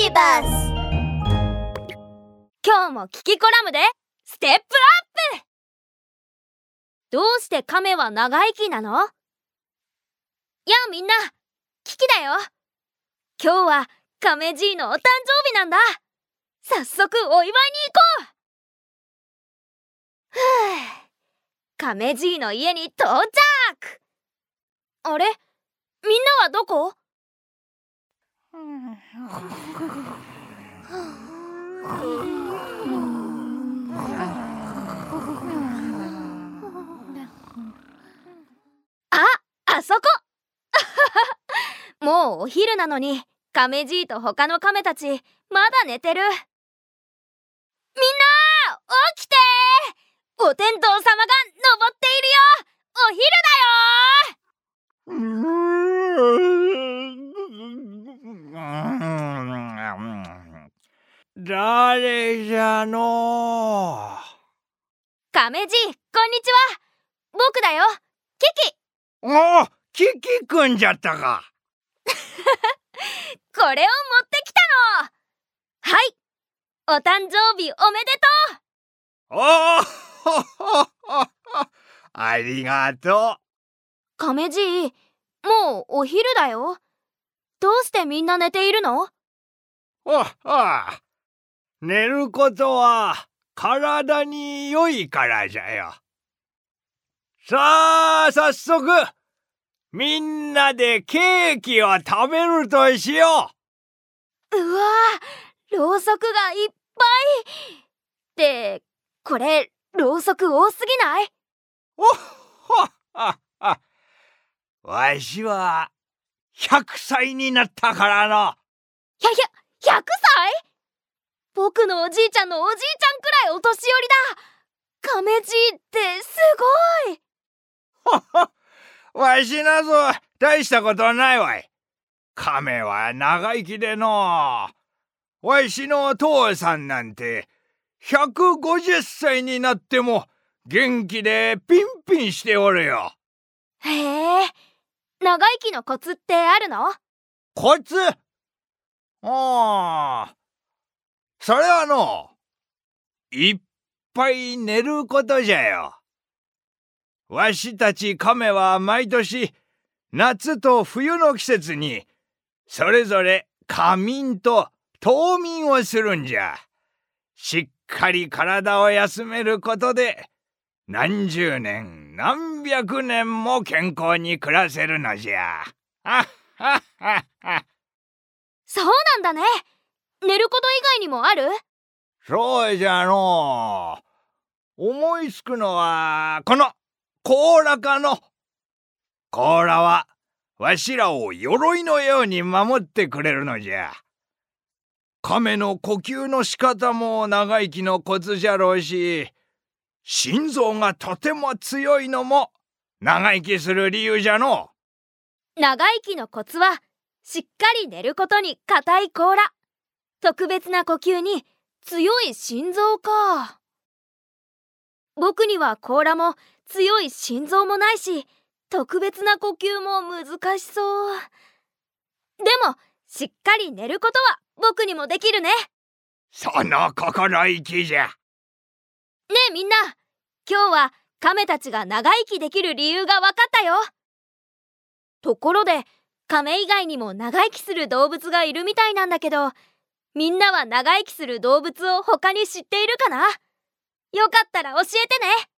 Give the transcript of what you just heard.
ビバス今日もキキコラムでステップアップ。どうして亀は長生きなの？やあみんなキキだよ。今日は亀じいのお誕生日なんだ。早速お祝いに行こう。ふぅ亀じいの家に到着。あれ？みんなはどこ？ああそこ。もうお昼なのに亀じいと他の亀たちまだ寝てる。みんな起きて。お天道様が登っているよお昼誰じゃの亀じいこんにちは。僕だよ。キキ。おキキくんじゃったか。これを持ってきたの。はい。お誕生日おめでとう。お ありがとう。亀じいもうお昼だよ。どうしてみんな寝ているの？ああ寝ることは体に良いからじゃよ。さあ早速みんなでケーキを食べるとしよう。うわろうそくがいっぱい。ってこれろうそく多すぎない？おっははは。わしは100歳になったからの。ひゃひゃ100歳？僕のおじいちゃんのおじいちゃんくらいお年寄りだ。亀じいってすごい。わしなぞ。大したことないわい。亀は長生きでの。わしの父さんなんて。150歳になっても元気でピンピンしておるよ。へえ。長生きのコツってあるの？コツ？ああそれはのいっぱい寝ることじゃよわしたち亀は毎年夏と冬の季節にそれぞれ仮眠と冬眠をするんじゃしっかり体を休めることで何十年何百年も健康に暮らせるのじゃ。あっはっはっは。そうなんだね。寝ること以外にもある？そうじゃの思いつくのはこの甲羅かの。甲羅はわしらを鎧のように守ってくれるのじゃ。亀の呼吸の仕方も長生きのコツじゃろうし心臓がとても強いのも長生きする理由じゃの長生きのコツはしっかり寝ることに硬い甲羅特別な呼吸に強い心臓か。僕には甲羅も強い心臓もないし特別な呼吸も難しそう。でもしっかり寝ることは僕にもできるね。その心意気じゃ。ねえみんな。今日は亀たちが長生きできる理由が分かったよ。ところで亀以外にも長生きする動物がいるみたいなんだけどみんなは長生きする動物を他に知っているかな？よかったら教えてね。